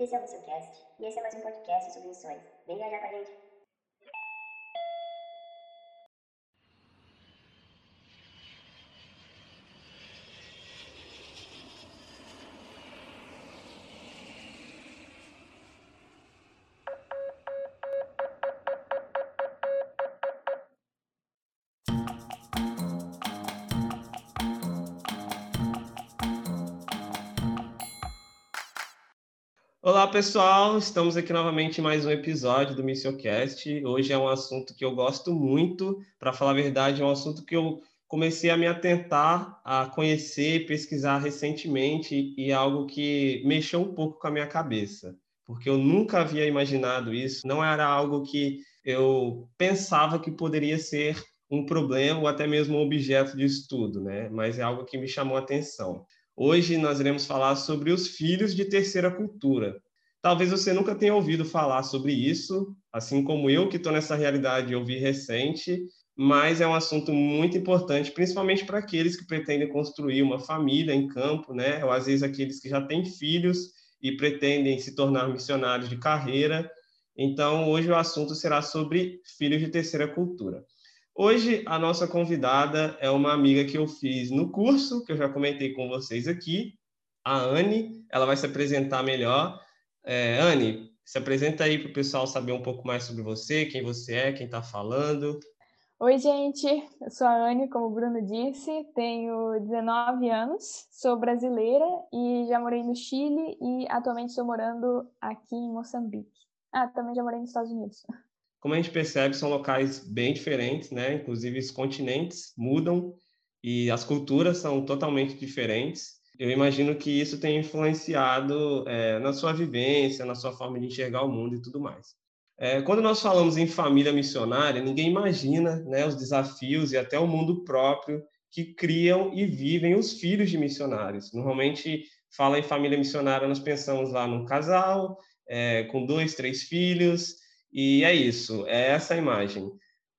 Esse é o Missioncast e esse é mais um podcast sobre missões. Vem viajar com a gente. Olá, pessoal! Estamos aqui novamente em mais um episódio do Missioncast. Hoje é um assunto que eu gosto muito. Para falar a verdade, é um assunto que eu comecei a me atentar, a conhecer, pesquisar recentemente e é algo que mexeu um pouco com a minha cabeça, porque eu nunca havia imaginado isso. Não era algo que eu pensava que poderia ser um problema ou até mesmo um objeto de estudo, né? Mas é algo que me chamou a atenção. Hoje nós iremos falar sobre os filhos de terceira cultura. Talvez você nunca tenha ouvido falar sobre isso, assim como eu, que estou nessa realidade, eu vi recente, mas é um assunto muito importante, principalmente para aqueles que pretendem construir uma família em campo, né? Ou às vezes aqueles que já têm filhos e pretendem se tornar missionários de carreira. Então, hoje o assunto será sobre filhos de terceira cultura. Hoje, a nossa convidada é uma amiga que eu fiz no curso, que eu já comentei com vocês aqui, a Anne. Ela vai se apresentar melhor. É, Anne, se apresenta aí para o pessoal saber um pouco mais sobre você, quem você é, quem está falando. Oi, gente. Eu sou a Anne, como o Bruno disse, tenho 19 anos, sou brasileira e já morei no Chile e atualmente estou morando aqui em Moçambique. Ah, também já morei nos Estados Unidos. Como a gente percebe, são locais bem diferentes, né? Inclusive os continentes mudam e as culturas são totalmente diferentes. Eu imagino que isso tem influenciado é, na sua vivência, na sua forma de enxergar o mundo e tudo mais. É, quando nós falamos em família missionária, ninguém imagina né, os desafios e até o mundo próprio que criam e vivem os filhos de missionários. Normalmente, fala em família missionária, nós pensamos lá num casal é, com dois, três filhos, e é isso, é essa a imagem.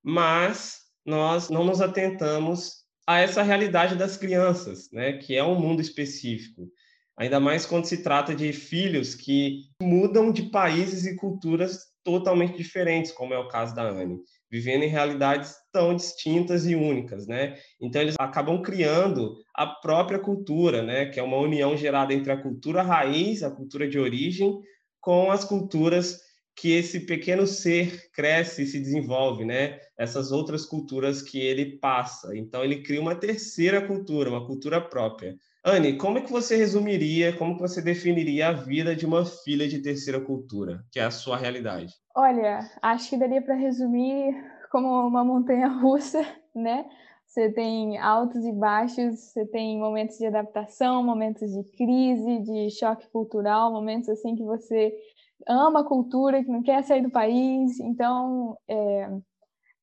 Mas nós não nos atentamos a essa realidade das crianças, né, que é um mundo específico. Ainda mais quando se trata de filhos que mudam de países e culturas totalmente diferentes, como é o caso da Anne, vivendo em realidades tão distintas e únicas, né? Então eles acabam criando a própria cultura, né, que é uma união gerada entre a cultura raiz, a cultura de origem, com as culturas que esse pequeno ser cresce e se desenvolve, né? Essas outras culturas que ele passa. Então ele cria uma terceira cultura, uma cultura própria. Anne, como é que você resumiria, como que você definiria a vida de uma filha de terceira cultura, que é a sua realidade? Olha, acho que daria para resumir como uma montanha russa, né? Você tem altos e baixos, você tem momentos de adaptação, momentos de crise, de choque cultural, momentos assim que você ama a cultura, que não quer sair do país. Então, é,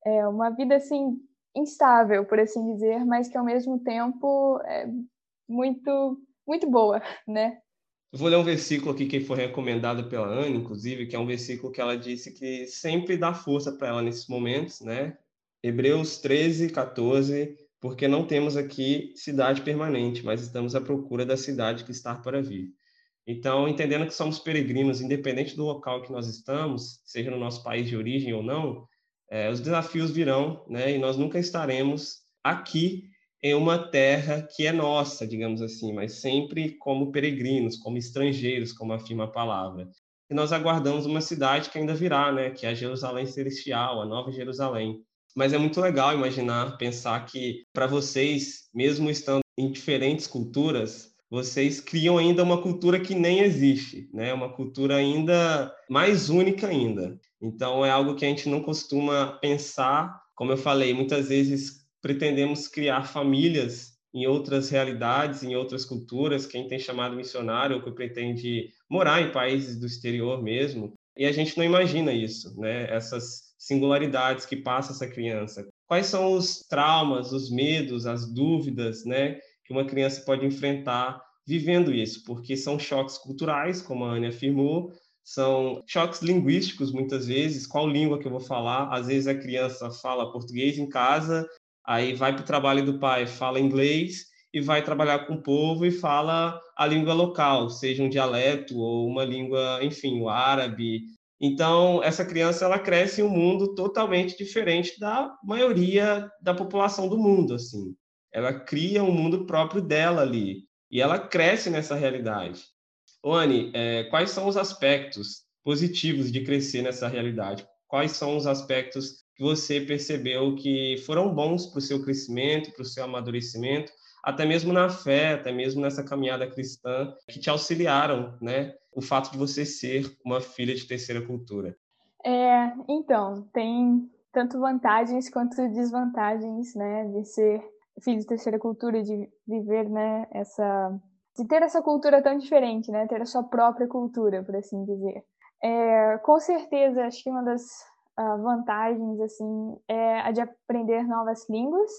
é uma vida assim instável, por assim dizer, mas que ao mesmo tempo é muito muito boa, né? vou ler um versículo aqui que foi recomendado pela Ana, inclusive, que é um versículo que ela disse que sempre dá força para ela nesses momentos, né? Hebreus 13, 14, porque não temos aqui cidade permanente, mas estamos à procura da cidade que está para vir. Então, entendendo que somos peregrinos, independente do local que nós estamos, seja no nosso país de origem ou não, é, os desafios virão, né? E nós nunca estaremos aqui em uma terra que é nossa, digamos assim, mas sempre como peregrinos, como estrangeiros, como afirma a palavra. E nós aguardamos uma cidade que ainda virá, né? Que é a Jerusalém Celestial, a Nova Jerusalém. Mas é muito legal imaginar, pensar que para vocês, mesmo estando em diferentes culturas, vocês criam ainda uma cultura que nem existe, né? Uma cultura ainda mais única ainda. Então é algo que a gente não costuma pensar. Como eu falei, muitas vezes pretendemos criar famílias em outras realidades, em outras culturas, quem tem chamado missionário ou que pretende morar em países do exterior mesmo, e a gente não imagina isso, né? Essas singularidades que passa essa criança. Quais são os traumas, os medos, as dúvidas, né, que uma criança pode enfrentar vivendo isso, porque são choques culturais, como a Anne afirmou, são choques linguísticos muitas vezes, qual língua que eu vou falar? Às vezes a criança fala português em casa, aí vai para o trabalho do pai, fala inglês, e vai trabalhar com o povo e fala a língua local, seja um dialeto ou uma língua, enfim, o árabe. Então, essa criança ela cresce em um mundo totalmente diferente da maioria da população do mundo, assim. Ela cria um mundo próprio dela ali e ela cresce nessa realidade. Oane, é, quais são os aspectos positivos de crescer nessa realidade? Quais são os aspectos que você percebeu que foram bons para o seu crescimento, para o seu amadurecimento, até mesmo na fé, até mesmo nessa caminhada cristã, que te auxiliaram, né? O fato de você ser uma filha de terceira cultura. É, então, tem tanto vantagens quanto desvantagens, né, de ser filho de terceira cultura, de viver, né, essa de ter essa cultura tão diferente, né, ter a sua própria cultura, por assim dizer. É, com certeza, acho que uma das uh, vantagens, assim, é a de aprender novas línguas.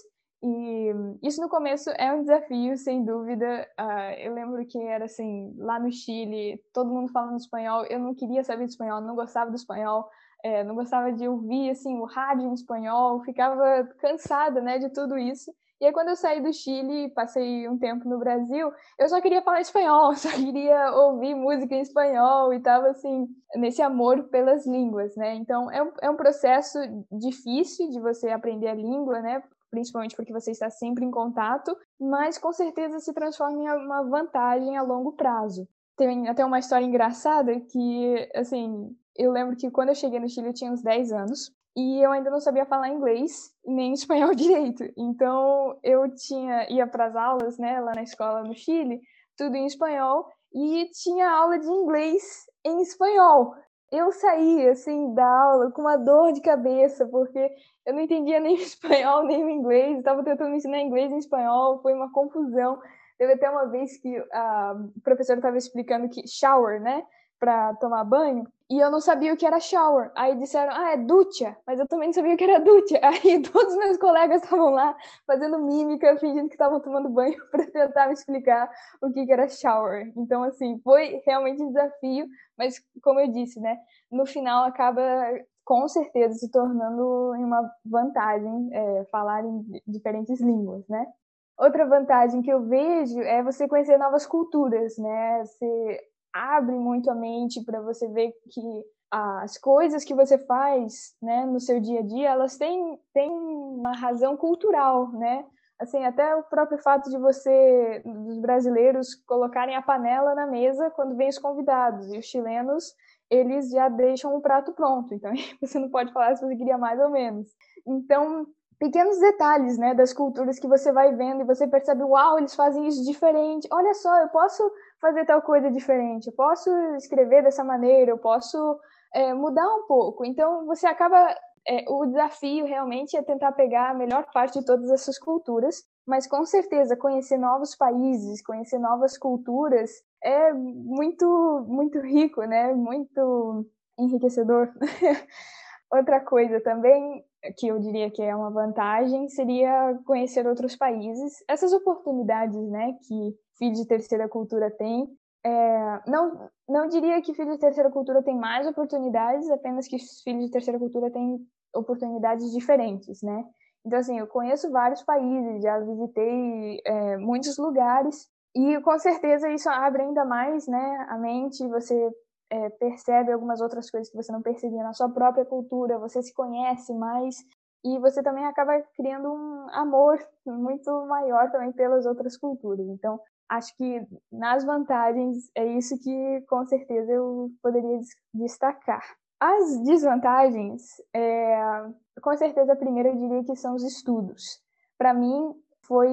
E isso no começo é um desafio, sem dúvida. Uh, eu lembro que era assim, lá no Chile, todo mundo falando espanhol. Eu não queria saber de espanhol, não gostava do espanhol. É, não gostava de ouvir assim o rádio em espanhol, ficava cansada, né, de tudo isso. E aí, quando eu saí do Chile, passei um tempo no Brasil, eu só queria falar espanhol, só queria ouvir música em espanhol e tava, assim, nesse amor pelas línguas, né? Então, é um, é um processo difícil de você aprender a língua, né? Principalmente porque você está sempre em contato, mas com certeza se transforma em uma vantagem a longo prazo. Tem até uma história engraçada que, assim, eu lembro que quando eu cheguei no Chile eu tinha uns 10 anos e eu ainda não sabia falar inglês nem espanhol direito. Então eu tinha ia para as aulas, né, lá na escola no Chile, tudo em espanhol e tinha aula de inglês em espanhol. Eu saí assim da aula com uma dor de cabeça porque eu não entendia nem o espanhol nem o inglês, estava tentando me ensinar inglês em espanhol, foi uma confusão. Teve até uma vez que a professora estava explicando que shower, né, para tomar banho, e eu não sabia o que era shower. Aí disseram, ah, é ducha, mas eu também não sabia o que era ducha. Aí todos os meus colegas estavam lá fazendo mímica, fingindo que estavam tomando banho para tentar me explicar o que era shower. Então, assim, foi realmente um desafio, mas como eu disse, né, no final acaba com certeza se tornando uma vantagem é, falar em diferentes línguas, né? Outra vantagem que eu vejo é você conhecer novas culturas, né? Você abre muito a mente para você ver que as coisas que você faz, né, no seu dia a dia, elas têm, têm uma razão cultural, né? Assim, até o próprio fato de você, dos brasileiros, colocarem a panela na mesa quando vem os convidados, e os chilenos, eles já deixam o prato pronto, então você não pode falar se você queria mais ou menos. Então, pequenos detalhes, né, das culturas que você vai vendo e você percebe, uau, eles fazem isso diferente. Olha só, eu posso fazer tal coisa diferente, eu posso escrever dessa maneira, eu posso é, mudar um pouco. Então, você acaba. É, o desafio realmente é tentar pegar a melhor parte de todas essas culturas, mas com certeza conhecer novos países, conhecer novas culturas é muito, muito rico, né? Muito enriquecedor. Outra coisa também que eu diria que é uma vantagem seria conhecer outros países. Essas oportunidades, né, que filho de terceira cultura tem. É, não, não diria que filho de terceira cultura tem mais oportunidades, apenas que filho de terceira cultura tem oportunidades diferentes, né? Então, assim, eu conheço vários países, já visitei é, muitos lugares, e com certeza isso abre ainda mais né, a mente, você é, percebe algumas outras coisas que você não percebia na sua própria cultura, você se conhece mais e você também acaba criando um amor muito maior também pelas outras culturas. Então, acho que nas vantagens é isso que com certeza eu poderia destacar. As desvantagens, é, com certeza a primeira eu diria que são os estudos. Para mim foi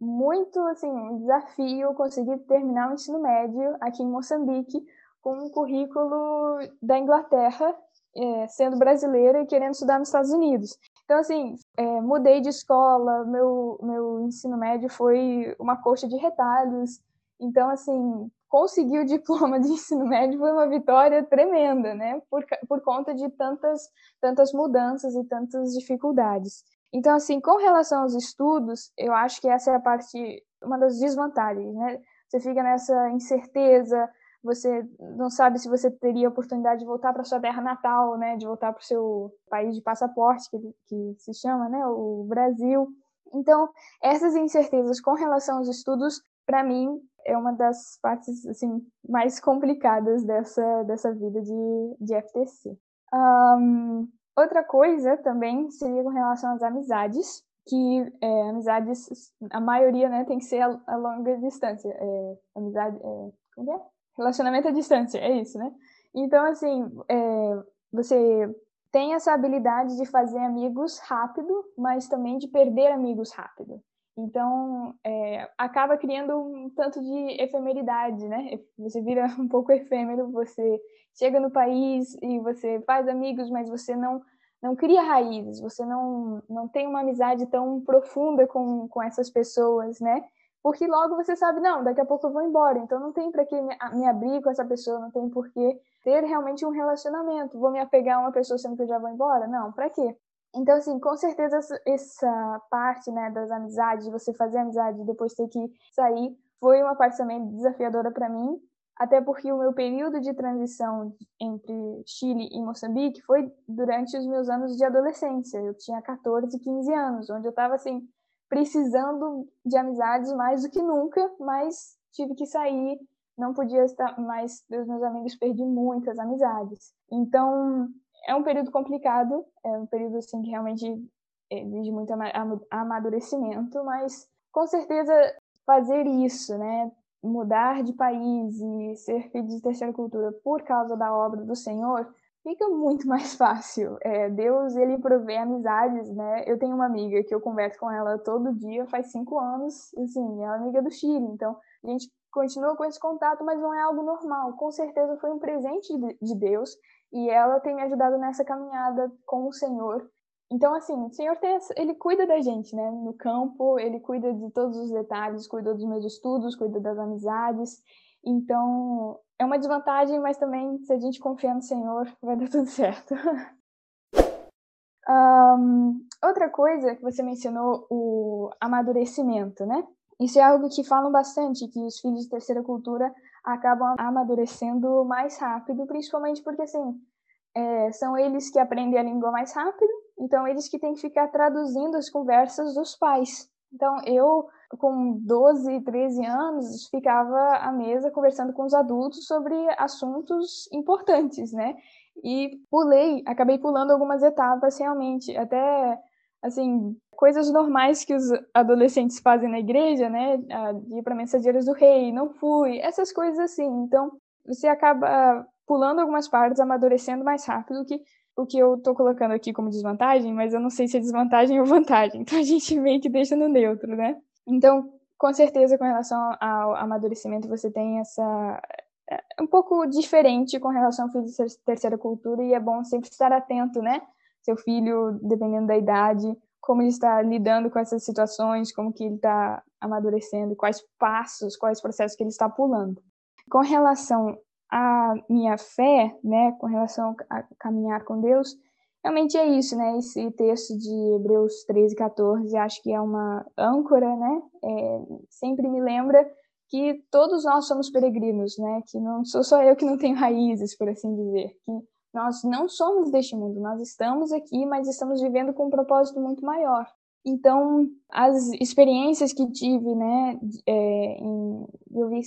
muito assim um desafio conseguir terminar o ensino médio aqui em Moçambique com um currículo da Inglaterra, é, sendo brasileira e querendo estudar nos Estados Unidos. Então, assim, é, mudei de escola, meu, meu ensino médio foi uma coxa de retalhos. Então, assim, conseguir o diploma de ensino médio foi uma vitória tremenda, né? Por, por conta de tantas, tantas mudanças e tantas dificuldades. Então, assim, com relação aos estudos, eu acho que essa é a parte, uma das desvantagens, né? Você fica nessa incerteza, você não sabe se você teria a oportunidade de voltar para sua terra natal, né, de voltar para o seu país de passaporte, que, que se chama, né, o Brasil. Então, essas incertezas com relação aos estudos, para mim, é uma das partes assim mais complicadas dessa, dessa vida de, de FTC. Um, outra coisa também seria com relação às amizades, que é, amizades, a maioria né, tem que ser a, a longa distância. É, amizade, é, como é? Relacionamento à distância, é isso, né? Então, assim, é, você tem essa habilidade de fazer amigos rápido, mas também de perder amigos rápido. Então, é, acaba criando um tanto de efemeridade, né? Você vira um pouco efêmero, você chega no país e você faz amigos, mas você não não cria raízes, você não, não tem uma amizade tão profunda com, com essas pessoas, né? Porque logo você sabe, não, daqui a pouco eu vou embora, então não tem para que me, me abrir com essa pessoa, não tem por que ter realmente um relacionamento. Vou me apegar a uma pessoa sendo que eu já vou embora? Não, para quê? Então, assim, com certeza essa parte, né, das amizades, de você fazer amizade e depois ter que sair, foi uma parte também desafiadora para mim, até porque o meu período de transição entre Chile e Moçambique foi durante os meus anos de adolescência. Eu tinha 14, 15 anos, onde eu estava, assim, precisando de amizades mais do que nunca, mas tive que sair, não podia estar mais dos meus amigos, perdi muitas amizades. Então, é um período complicado, é um período assim que realmente exige muito amadurecimento, mas com certeza fazer isso, né, mudar de país e ser filho de terceira cultura por causa da obra do Senhor, fica muito mais fácil. É, Deus, ele provê amizades, né? Eu tenho uma amiga que eu converso com ela todo dia, faz cinco anos, assim, é amiga do Chile, então a gente continua com esse contato, mas não é algo normal. Com certeza foi um presente de Deus e ela tem me ajudado nessa caminhada com o Senhor. Então, assim, o Senhor tem, ele cuida da gente, né? No campo, ele cuida de todos os detalhes, cuida dos meus estudos, cuida das amizades. Então, é uma desvantagem, mas também, se a gente confiar no Senhor, vai dar tudo certo. um, outra coisa que você mencionou, o amadurecimento, né? Isso é algo que falam bastante, que os filhos de terceira cultura acabam amadurecendo mais rápido, principalmente porque, assim, é, são eles que aprendem a língua mais rápido, então eles que têm que ficar traduzindo as conversas dos pais. Então, eu, com 12, 13 anos, ficava à mesa conversando com os adultos sobre assuntos importantes, né? E pulei, acabei pulando algumas etapas realmente, até assim, coisas normais que os adolescentes fazem na igreja, né? De ir para mensageiros do rei, não fui, essas coisas assim. Então, você acaba pulando algumas partes, amadurecendo mais rápido que o que eu tô colocando aqui como desvantagem, mas eu não sei se é desvantagem ou vantagem. Então a gente meio que deixa no neutro, né? Então, com certeza, com relação ao amadurecimento, você tem essa. É um pouco diferente com relação ao filho de terceira cultura, e é bom sempre estar atento, né? Seu filho, dependendo da idade, como ele está lidando com essas situações, como que ele está amadurecendo, quais passos, quais processos que ele está pulando. Com relação à minha fé, né, com relação a caminhar com Deus, realmente é isso, né, esse texto de Hebreus 13, 14, acho que é uma âncora, né, é, sempre me lembra que todos nós somos peregrinos, né, que não sou só eu que não tenho raízes, por assim dizer, que nós não somos deste mundo, nós estamos aqui, mas estamos vivendo com um propósito muito maior. Então, as experiências que tive, né, é, em, eu vi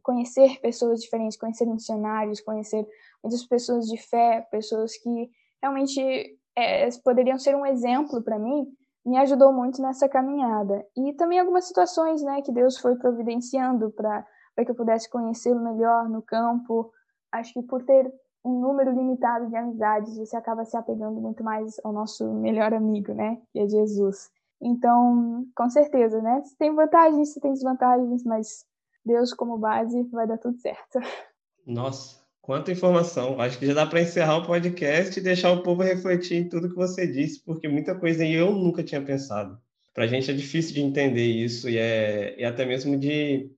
conhecer pessoas diferentes, conhecer missionários, conhecer muitas pessoas de fé, pessoas que realmente é, poderiam ser um exemplo para mim, me ajudou muito nessa caminhada. E também algumas situações, né, que Deus foi providenciando para que eu pudesse conhecê-lo melhor no campo. Acho que por ter um número limitado de amizades, você acaba se apegando muito mais ao nosso melhor amigo, né? Que é Jesus. Então, com certeza, né? Se tem vantagens, se tem desvantagens, mas Deus como base vai dar tudo certo. Nossa, quanta informação. Acho que já dá para encerrar o podcast e deixar o povo refletir em tudo que você disse, porque muita coisa eu nunca tinha pensado. Para a gente é difícil de entender isso e, é, e até mesmo de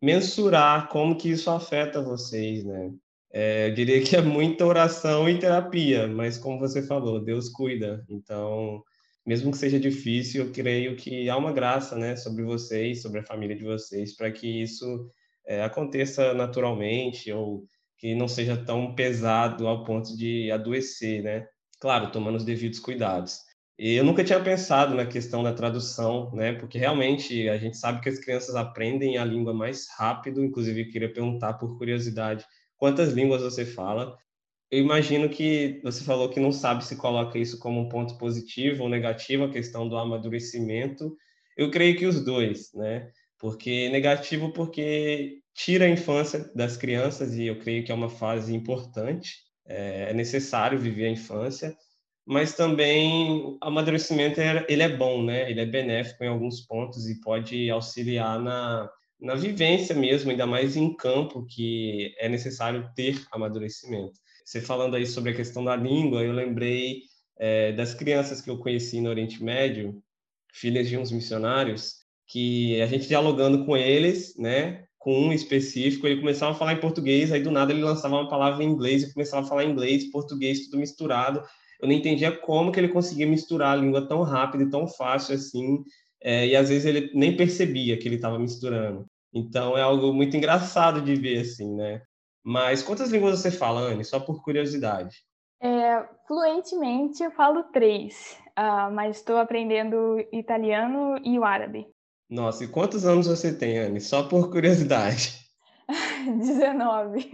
mensurar como que isso afeta vocês, né? É, eu diria que é muita oração e terapia, mas como você falou, Deus cuida. Então, mesmo que seja difícil, eu creio que há uma graça, né, sobre vocês, sobre a família de vocês, para que isso é, aconteça naturalmente ou que não seja tão pesado ao ponto de adoecer, né? Claro, tomando os devidos cuidados. E eu nunca tinha pensado na questão da tradução, né? Porque realmente a gente sabe que as crianças aprendem a língua mais rápido. Inclusive, queria perguntar por curiosidade, quantas línguas você fala? Eu imagino que você falou que não sabe se coloca isso como um ponto positivo ou negativo, a questão do amadurecimento. Eu creio que os dois, né? Porque negativo porque tira a infância das crianças e eu creio que é uma fase importante. É necessário viver a infância mas também o amadurecimento ele é bom, né? Ele é benéfico em alguns pontos e pode auxiliar na, na vivência mesmo, ainda mais em campo, que é necessário ter amadurecimento. Você falando aí sobre a questão da língua, eu lembrei é, das crianças que eu conheci no Oriente Médio, filhas de uns missionários, que a gente dialogando com eles, né? Com um específico, ele começava a falar em português, aí do nada ele lançava uma palavra em inglês e começava a falar inglês, português, tudo misturado eu não entendia como que ele conseguia misturar a língua tão rápido e tão fácil assim, é, e às vezes ele nem percebia que ele estava misturando. Então é algo muito engraçado de ver assim, né? Mas quantas línguas você fala, Anne? Só por curiosidade. É, fluentemente eu falo três, uh, mas estou aprendendo italiano e o árabe. Nossa, e quantos anos você tem, Anne? Só por curiosidade. 19.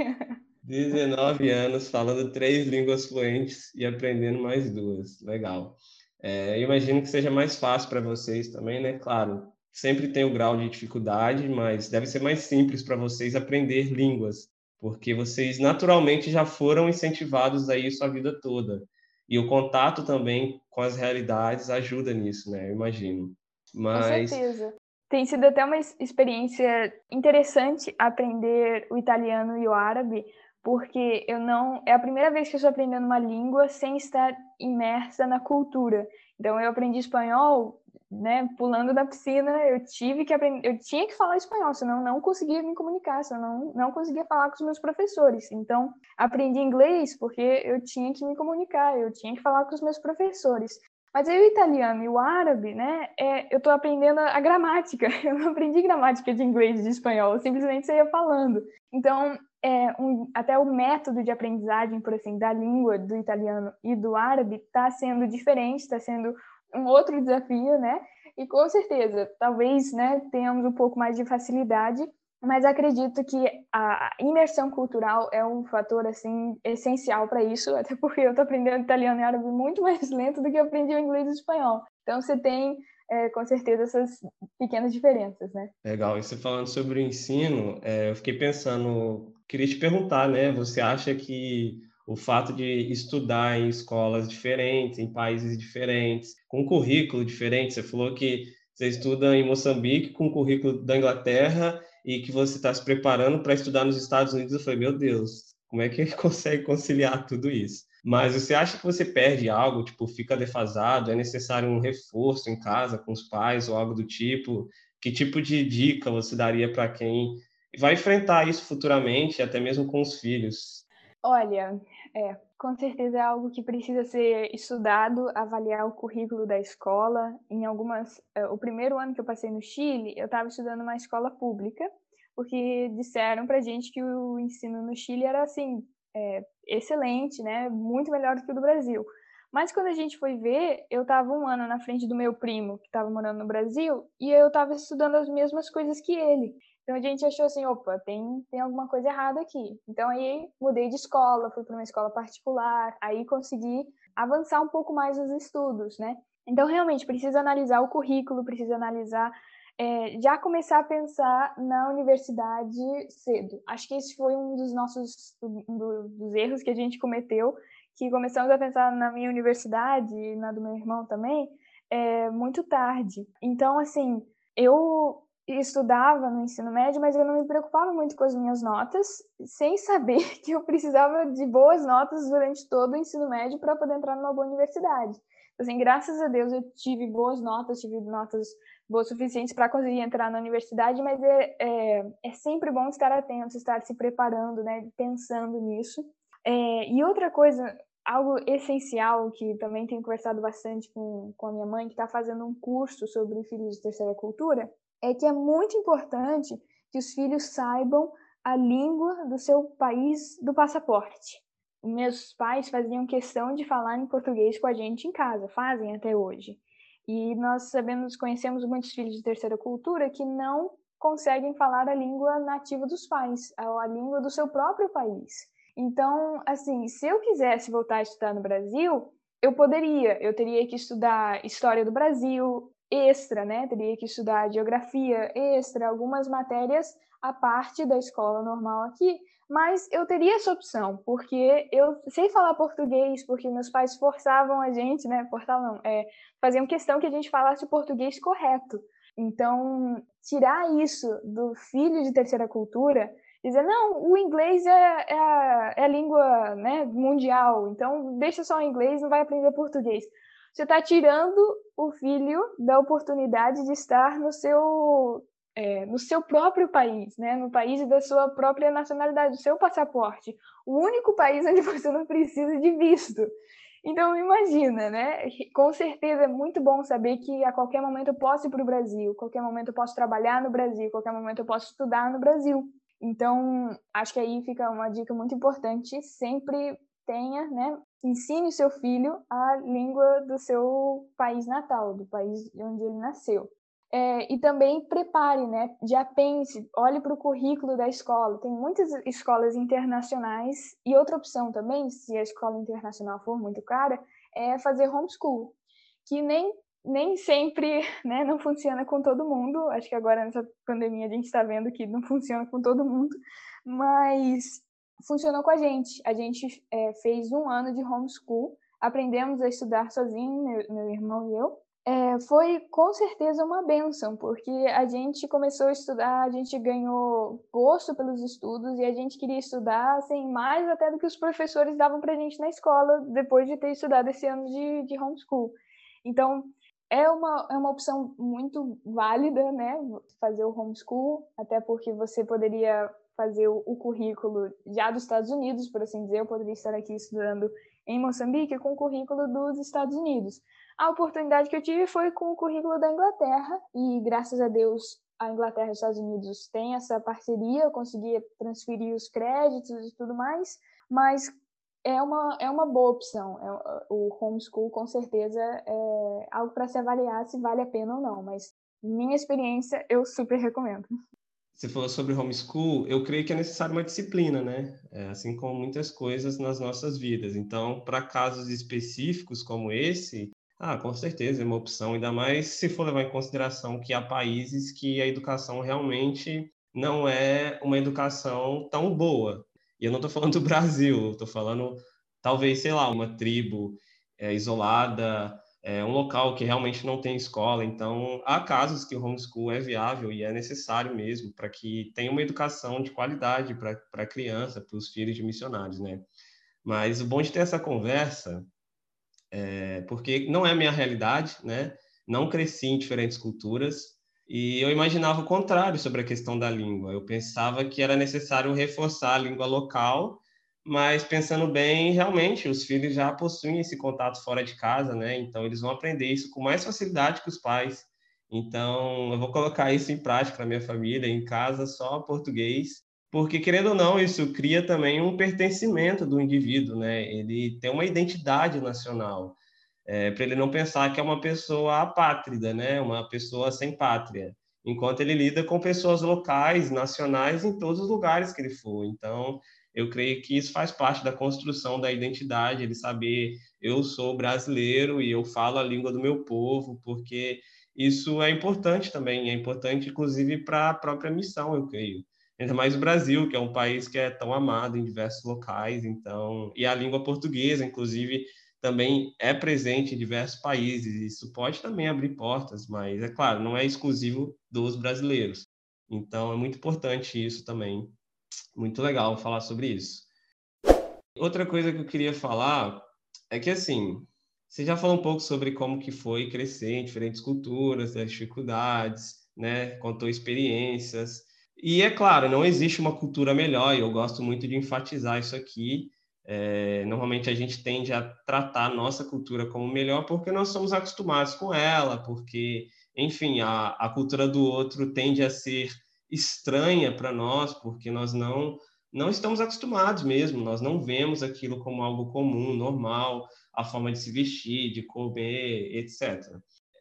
19 anos falando três línguas fluentes e aprendendo mais duas. Legal. É, eu imagino que seja mais fácil para vocês também, né? Claro, sempre tem o grau de dificuldade, mas deve ser mais simples para vocês aprender línguas, porque vocês naturalmente já foram incentivados a isso a vida toda. E o contato também com as realidades ajuda nisso, né? Eu imagino. Mas... Com certeza. Tem sido até uma experiência interessante aprender o italiano e o árabe, porque eu não é a primeira vez que eu estou aprendendo uma língua sem estar imersa na cultura. Então eu aprendi espanhol, né, pulando da piscina, eu tive que aprender, eu tinha que falar espanhol, senão não conseguia me comunicar, senão não, não conseguia falar com os meus professores. Então aprendi inglês porque eu tinha que me comunicar, eu tinha que falar com os meus professores. Mas aí o italiano e o árabe, né, é, eu estou aprendendo a gramática. Eu não aprendi gramática de inglês e de espanhol, eu simplesmente saía falando. Então, é, um, até o método de aprendizagem, por assim, da língua do italiano e do árabe está sendo diferente, está sendo um outro desafio, né? E com certeza, talvez, né, tenhamos um pouco mais de facilidade, mas acredito que a imersão cultural é um fator assim essencial para isso, até porque eu estou aprendendo italiano e árabe muito mais lento do que eu aprendi o inglês e o espanhol. Então você tem é, com certeza essas pequenas diferenças, né? Legal. E você falando sobre o ensino, é, eu fiquei pensando queria te perguntar, né? Você acha que o fato de estudar em escolas diferentes, em países diferentes, com currículo diferente, você falou que você estuda em Moçambique com currículo da Inglaterra e que você está se preparando para estudar nos Estados Unidos. Eu falei, meu Deus, como é que ele consegue conciliar tudo isso? Mas você acha que você perde algo, tipo, fica defasado, é necessário um reforço em casa com os pais ou algo do tipo? Que tipo de dica você daria para quem vai enfrentar isso futuramente, até mesmo com os filhos? Olha, é, com certeza é algo que precisa ser estudado, avaliar o currículo da escola. Em algumas, é, o primeiro ano que eu passei no Chile, eu estava estudando uma escola pública, porque disseram para gente que o ensino no Chile era assim é, excelente, né, muito melhor do que o do Brasil. Mas quando a gente foi ver, eu estava um ano na frente do meu primo, que estava morando no Brasil, e eu estava estudando as mesmas coisas que ele. Então a gente achou assim, opa, tem, tem alguma coisa errada aqui. Então aí mudei de escola, fui para uma escola particular, aí consegui avançar um pouco mais nos estudos, né? Então realmente precisa analisar o currículo, precisa analisar, é, já começar a pensar na universidade cedo. Acho que esse foi um dos nossos um dos erros que a gente cometeu, que começamos a pensar na minha universidade e na do meu irmão também, é, muito tarde. Então assim, eu estudava no ensino médio, mas eu não me preocupava muito com as minhas notas, sem saber que eu precisava de boas notas durante todo o ensino médio para poder entrar numa boa universidade. Assim, graças a Deus eu tive boas notas, tive notas boas suficientes para conseguir entrar na universidade, mas é, é, é, sempre bom estar atento, estar se preparando, né, pensando nisso. É, e outra coisa, algo essencial que também tenho conversado bastante com, com a minha mãe, que está fazendo um curso sobre filhos de terceira cultura, é que é muito importante que os filhos saibam a língua do seu país do passaporte. meus pais faziam questão de falar em português com a gente em casa, fazem até hoje. E nós sabemos, conhecemos muitos filhos de terceira cultura que não conseguem falar a língua nativa dos pais, a, língua do seu próprio país. Então, assim, se eu quisesse voltar a estudar no Brasil, eu poderia, eu teria que estudar história do Brasil extra, né? Teria que estudar geografia extra, algumas matérias à parte da escola normal aqui, mas eu teria essa opção, porque eu sei falar português, porque meus pais forçavam a gente, né? Forçavam, é, faziam questão que a gente falasse o português correto. Então, tirar isso do filho de terceira cultura, dizer, não, o inglês é, é, a, é a língua né, mundial, então deixa só o inglês, não vai aprender português. Você está tirando o filho da oportunidade de estar no seu é, no seu próprio país, né? no país da sua própria nacionalidade, do seu passaporte. O único país onde você não precisa de visto. Então, imagina, né? Com certeza é muito bom saber que a qualquer momento eu posso ir para o Brasil, qualquer momento eu posso trabalhar no Brasil, qualquer momento eu posso estudar no Brasil. Então, acho que aí fica uma dica muito importante: sempre tenha, né? Ensine o seu filho a língua do seu país natal, do país onde ele nasceu. É, e também prepare, né? Já pense, olhe para o currículo da escola. Tem muitas escolas internacionais e outra opção também, se a escola internacional for muito cara, é fazer homeschool, que nem nem sempre, né, não funciona com todo mundo. Acho que agora nessa pandemia a gente está vendo que não funciona com todo mundo, mas funcionou com a gente. A gente é, fez um ano de homeschool, aprendemos a estudar sozinho, meu, meu irmão e eu, é, foi com certeza uma benção, porque a gente começou a estudar, a gente ganhou gosto pelos estudos e a gente queria estudar assim, mais até do que os professores davam para a gente na escola, depois de ter estudado esse ano de, de homeschool. Então, é uma, é uma opção muito válida, né? Fazer o homeschool, até porque você poderia fazer o, currículo já dos Estados Unidos, por assim dizer, eu poderia estar aqui estudando em Moçambique com o currículo dos Estados Unidos. A oportunidade que eu tive foi com o currículo da Inglaterra, e graças a Deus a Inglaterra e os Estados Unidos têm essa parceria, eu conseguia transferir os créditos e tudo mais, mas é uma, é uma boa opção. É, o homeschool, com certeza, é algo para se avaliar se vale a pena ou não, mas minha experiência, eu super recomendo. Você falou sobre homeschool, eu creio que é necessário uma disciplina, né? É, assim como muitas coisas nas nossas vidas. Então, para casos específicos como esse, ah, com certeza, é uma opção, ainda mais se for levar em consideração que há países que a educação realmente não é uma educação tão boa. E eu não estou falando do Brasil, estou falando, talvez, sei lá, uma tribo é, isolada, é, um local que realmente não tem escola. Então, há casos que o homeschool é viável e é necessário mesmo para que tenha uma educação de qualidade para a criança, para os filhos de missionários, né? Mas o bom de ter essa conversa é, porque não é a minha realidade, né? Não cresci em diferentes culturas e eu imaginava o contrário sobre a questão da língua. Eu pensava que era necessário reforçar a língua local, mas pensando bem, realmente os filhos já possuem esse contato fora de casa, né? Então eles vão aprender isso com mais facilidade que os pais. Então eu vou colocar isso em prática na minha família, em casa só português porque querendo ou não isso cria também um pertencimento do indivíduo, né? Ele tem uma identidade nacional, é, para ele não pensar que é uma pessoa apátrida, né? Uma pessoa sem pátria, enquanto ele lida com pessoas locais, nacionais em todos os lugares que ele for. Então, eu creio que isso faz parte da construção da identidade, ele saber eu sou brasileiro e eu falo a língua do meu povo, porque isso é importante também, é importante inclusive para a própria missão, eu creio ainda mais o Brasil, que é um país que é tão amado em diversos locais, então, e a língua portuguesa, inclusive, também é presente em diversos países, isso pode também abrir portas, mas é claro, não é exclusivo dos brasileiros. Então, é muito importante isso também. Muito legal falar sobre isso. Outra coisa que eu queria falar é que assim, você já falou um pouco sobre como que foi crescer em diferentes culturas, as dificuldades, né? Contou experiências. E é claro, não existe uma cultura melhor, e eu gosto muito de enfatizar isso aqui. É, normalmente a gente tende a tratar a nossa cultura como melhor porque nós somos acostumados com ela, porque, enfim, a, a cultura do outro tende a ser estranha para nós, porque nós não não estamos acostumados mesmo, nós não vemos aquilo como algo comum, normal, a forma de se vestir, de comer, etc.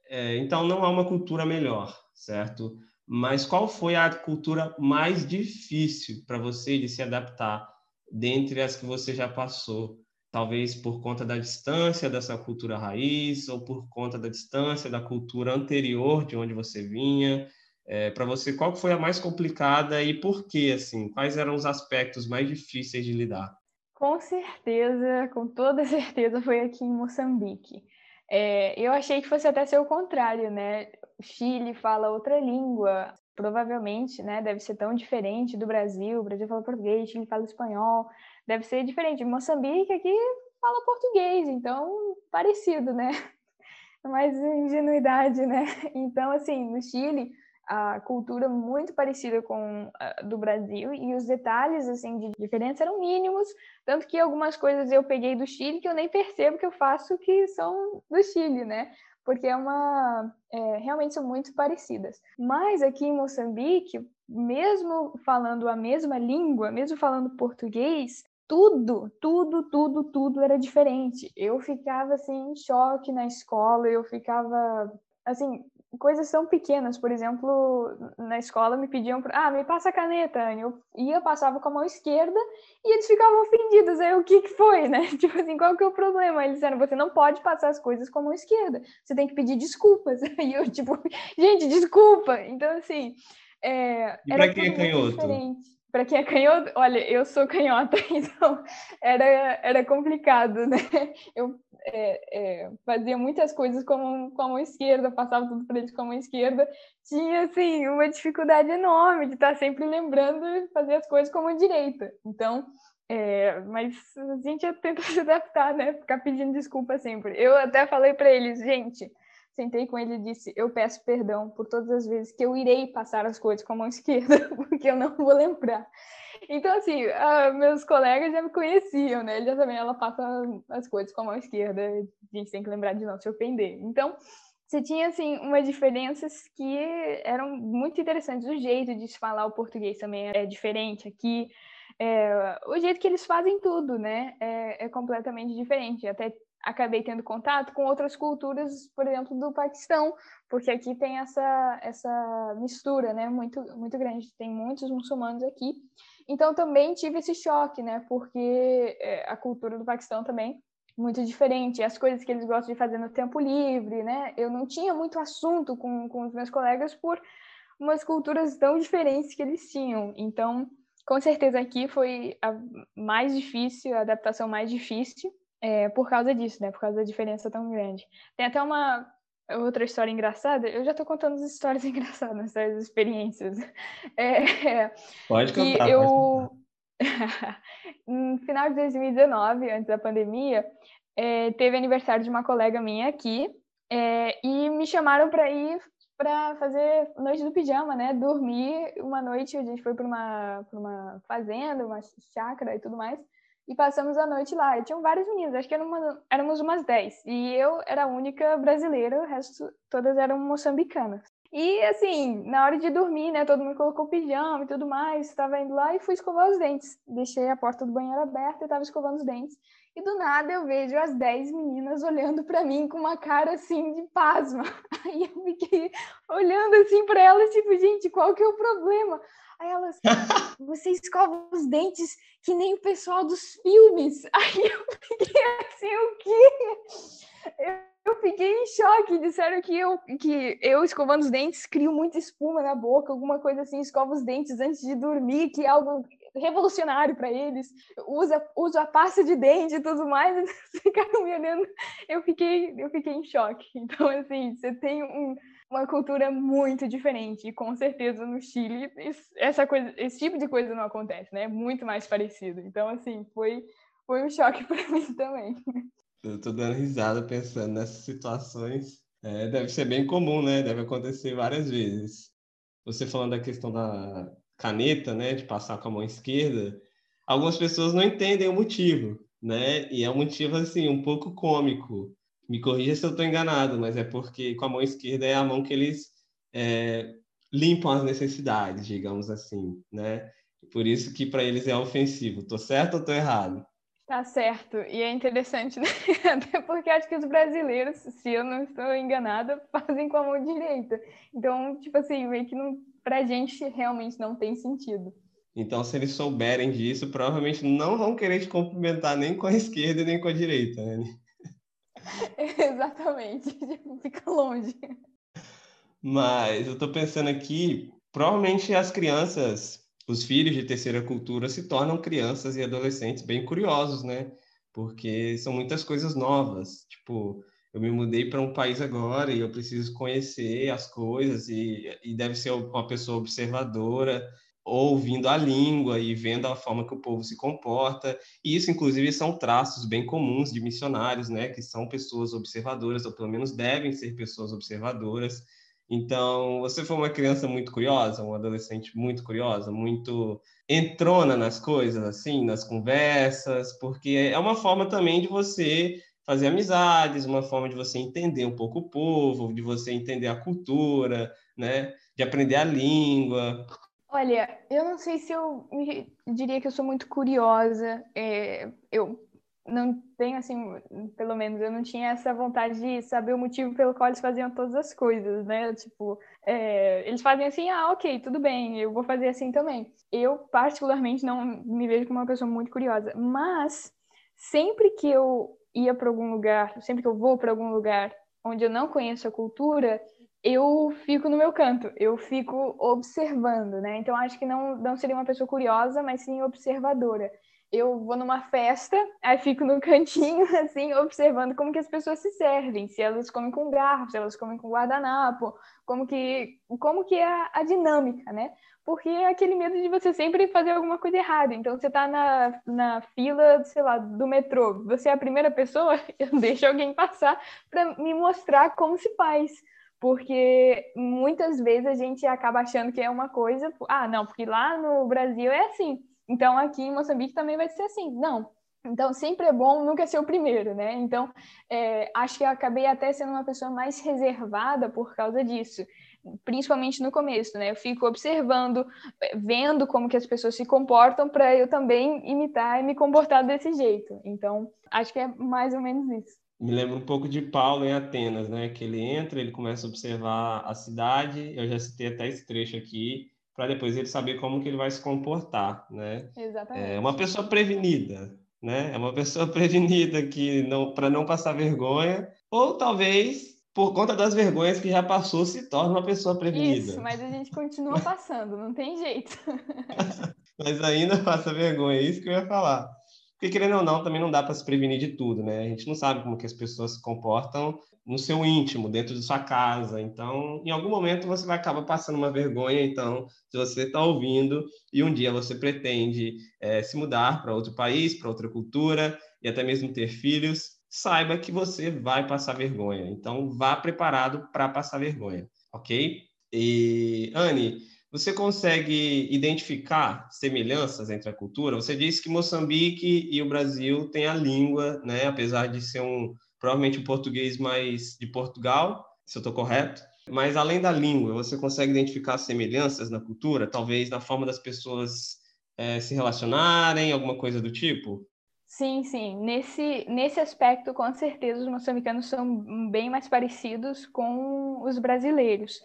É, então, não há uma cultura melhor, certo? Mas qual foi a cultura mais difícil para você de se adaptar dentre as que você já passou? Talvez por conta da distância dessa cultura raiz ou por conta da distância da cultura anterior de onde você vinha? É, para você, qual foi a mais complicada e por quê? Assim, quais eram os aspectos mais difíceis de lidar? Com certeza, com toda certeza, foi aqui em Moçambique. É, eu achei que fosse até ser o contrário, né? Chile fala outra língua, provavelmente, né? Deve ser tão diferente do Brasil. O Brasil fala português, Chile fala espanhol, deve ser diferente. Moçambique aqui fala português, então parecido, né? Mais ingenuidade, né? Então, assim, no Chile a cultura muito parecida com a do Brasil e os detalhes assim de diferença eram mínimos, tanto que algumas coisas eu peguei do Chile que eu nem percebo que eu faço que são do Chile, né? Porque é uma é, realmente são muito parecidas. Mas aqui em Moçambique, mesmo falando a mesma língua, mesmo falando português, tudo, tudo, tudo, tudo era diferente. Eu ficava assim em choque na escola, eu ficava assim, coisas tão pequenas, por exemplo, na escola me pediam, ah, me passa a caneta, eu ia, passava com a mão esquerda e eles ficavam ofendidos, aí o que que foi, né? Tipo assim, qual que é o problema? Eles disseram, você não pode passar as coisas com a mão esquerda, você tem que pedir desculpas. Aí eu, tipo, gente, desculpa! Então, assim, é, e para quem é canhoto? Diferente. Para quem é canhoto, olha, eu sou canhota, então era, era complicado, né? Eu é, é, fazia muitas coisas com, com a mão esquerda, passava tudo para eles com a mão esquerda. Tinha, assim, uma dificuldade enorme de estar sempre lembrando de fazer as coisas com a mão direita. Então, é, mas a gente tenta se adaptar, né? Ficar pedindo desculpa sempre. Eu até falei para eles, gente, sentei com ele e disse: Eu peço perdão por todas as vezes que eu irei passar as coisas com a mão esquerda, porque eu não vou lembrar. Então, assim, uh, meus colegas já me conheciam, né? Eles já sabiam, ela passa as coisas com a mão esquerda, a gente tem que lembrar de não se ofender. Então, você tinha, assim, umas diferenças que eram muito interessantes. O jeito de se falar o português também é diferente aqui. É, o jeito que eles fazem tudo, né? É, é completamente diferente. Até acabei tendo contato com outras culturas, por exemplo, do Paquistão, porque aqui tem essa, essa mistura, né, muito, muito grande, tem muitos muçulmanos aqui. Então também tive esse choque, né, porque é, a cultura do Paquistão também muito diferente, as coisas que eles gostam de fazer no tempo livre, né, eu não tinha muito assunto com, com os meus colegas por umas culturas tão diferentes que eles tinham, então com certeza aqui foi a mais difícil, a adaptação mais difícil, é, por causa disso, né? Por causa da diferença tão grande. Tem até uma outra história engraçada. Eu já estou contando as histórias engraçadas, as experiências. É, pode contar. Eu, no final de 2019, antes da pandemia, é, teve aniversário de uma colega minha aqui é, e me chamaram para ir para fazer noite do pijama, né? Dormir uma noite. A gente foi para uma, uma fazenda, uma chácara e tudo mais e passamos a noite lá. E tinham vários meninos, acho que uma, éramos umas 10. E eu era a única brasileira, o resto todas eram moçambicanas. E assim, na hora de dormir, né, todo mundo colocou pijama e tudo mais, estava indo lá e fui escovar os dentes. Deixei a porta do banheiro aberta e estava escovando os dentes. E do nada eu vejo as 10 meninas olhando para mim com uma cara assim de pasma. Aí eu fiquei olhando assim para elas, tipo, gente, qual que é o problema? Aí elas, você escova os dentes que nem o pessoal dos filmes. Aí eu fiquei assim, o quê? Eu, eu fiquei em choque. Disseram que eu, que eu escovando os dentes crio muita espuma na boca, alguma coisa assim, escova os dentes antes de dormir, que é algo revolucionário para eles. Usa, usa a pasta de dente e tudo mais. Eles ficaram me olhando. Eu fiquei, eu fiquei em choque. Então, assim, você tem um uma cultura muito diferente. E com certeza no Chile essa coisa, esse tipo de coisa não acontece, né? É muito mais parecido. Então, assim, foi, foi um choque para mim também. Eu tô dando risada pensando nessas situações. É, deve ser bem comum, né? Deve acontecer várias vezes. Você falando da questão da caneta, né? De passar com a mão esquerda. Algumas pessoas não entendem o motivo, né? E é um motivo, assim, um pouco cômico me corrija se eu estou enganado, mas é porque com a mão esquerda é a mão que eles é, limpam as necessidades, digamos assim, né? Por isso que para eles é ofensivo. Tô certo ou tô errado? Tá certo. E é interessante, né? Até porque acho que os brasileiros, se eu não estou enganada, fazem com a mão direita. Então, tipo assim, meio que não, pra gente realmente não tem sentido. Então, se eles souberem disso, provavelmente não vão querer te cumprimentar nem com a esquerda nem com a direita, né? Exatamente. Tipo, fica longe. Mas eu tô pensando aqui, provavelmente as crianças os filhos de terceira cultura se tornam crianças e adolescentes bem curiosos, né? Porque são muitas coisas novas. Tipo, eu me mudei para um país agora e eu preciso conhecer as coisas e, e deve ser uma pessoa observadora, ouvindo a língua e vendo a forma que o povo se comporta. E isso, inclusive, são traços bem comuns de missionários, né? Que são pessoas observadoras, ou pelo menos devem ser pessoas observadoras. Então, você foi uma criança muito curiosa, um adolescente muito curiosa, muito entrona nas coisas, assim, nas conversas, porque é uma forma também de você fazer amizades, uma forma de você entender um pouco o povo, de você entender a cultura, né? De aprender a língua. Olha, eu não sei se eu diria que eu sou muito curiosa. É, eu não tenho assim, pelo menos eu não tinha essa vontade de saber o motivo pelo qual eles faziam todas as coisas, né? Tipo, é, eles fazem assim, ah, ok, tudo bem, eu vou fazer assim também. Eu particularmente não me vejo como uma pessoa muito curiosa, mas sempre que eu ia para algum lugar, sempre que eu vou para algum lugar onde eu não conheço a cultura, eu fico no meu canto, eu fico observando, né? Então acho que não não seria uma pessoa curiosa, mas sim observadora eu vou numa festa, aí fico no cantinho, assim, observando como que as pessoas se servem, se elas comem com garfo, se elas comem com guardanapo, como que, como que é a, a dinâmica, né? Porque é aquele medo de você sempre fazer alguma coisa errada. Então, você tá na, na fila, sei lá, do metrô, você é a primeira pessoa, eu deixo alguém passar para me mostrar como se faz porque muitas vezes a gente acaba achando que é uma coisa, ah, não, porque lá no Brasil é assim. Então, aqui em Moçambique também vai ser assim. Não. Então, sempre é bom nunca ser o primeiro, né? Então, é, acho que eu acabei até sendo uma pessoa mais reservada por causa disso principalmente no começo, né? Eu fico observando, vendo como que as pessoas se comportam para eu também imitar e me comportar desse jeito. Então, acho que é mais ou menos isso. Me lembra um pouco de Paulo em Atenas, né? Que ele entra, ele começa a observar a cidade. Eu já citei até esse trecho aqui para depois ele saber como que ele vai se comportar, né? Exatamente. É uma pessoa prevenida, né? É uma pessoa prevenida que não para não passar vergonha, ou talvez por conta das vergonhas que já passou se torna uma pessoa prevenida. Isso, mas a gente continua passando, não tem jeito. mas ainda passa vergonha, é isso que eu ia falar. Porque querendo ou não, também não dá para se prevenir de tudo, né? A gente não sabe como que as pessoas se comportam no seu íntimo, dentro de sua casa. Então, em algum momento você vai acabar passando uma vergonha. Então, se você está ouvindo e um dia você pretende é, se mudar para outro país, para outra cultura e até mesmo ter filhos, saiba que você vai passar vergonha. Então, vá preparado para passar vergonha, ok? E, Anne, você consegue identificar semelhanças entre a cultura? Você disse que Moçambique e o Brasil têm a língua, né? Apesar de ser um provavelmente o português mais de Portugal, se eu estou correto. Mas além da língua, você consegue identificar semelhanças na cultura, talvez na forma das pessoas é, se relacionarem, alguma coisa do tipo? Sim, sim. Nesse, nesse aspecto, com certeza, os moçambicanos são bem mais parecidos com os brasileiros.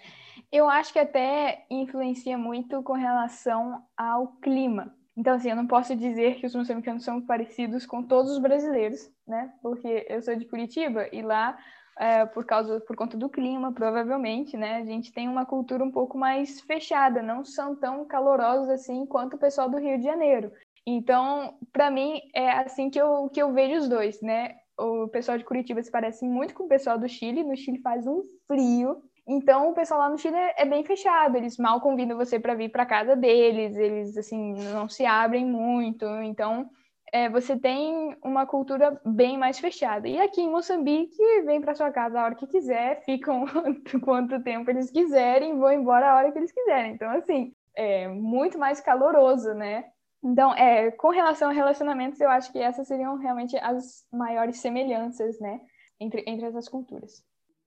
Eu acho que até influencia muito com relação ao clima. Então, assim, eu não posso dizer que os moçambicanos são parecidos com todos os brasileiros, né? Porque eu sou de Curitiba e lá, é, por causa, por conta do clima, provavelmente, né? A gente tem uma cultura um pouco mais fechada, não são tão calorosos assim quanto o pessoal do Rio de Janeiro. Então, para mim, é assim que eu, que eu vejo os dois, né? O pessoal de Curitiba se parece muito com o pessoal do Chile. No Chile faz um frio então, o pessoal lá no Chile é bem fechado, eles mal convidam você para vir para casa deles, eles assim não se abrem muito. Então, é, você tem uma cultura bem mais fechada. E aqui em Moçambique, vem para sua casa a hora que quiser, ficam quanto tempo eles quiserem, vão embora a hora que eles quiserem. Então, assim, é muito mais caloroso, né? Então, é, com relação a relacionamentos, eu acho que essas seriam realmente as maiores semelhanças, né, entre, entre essas culturas.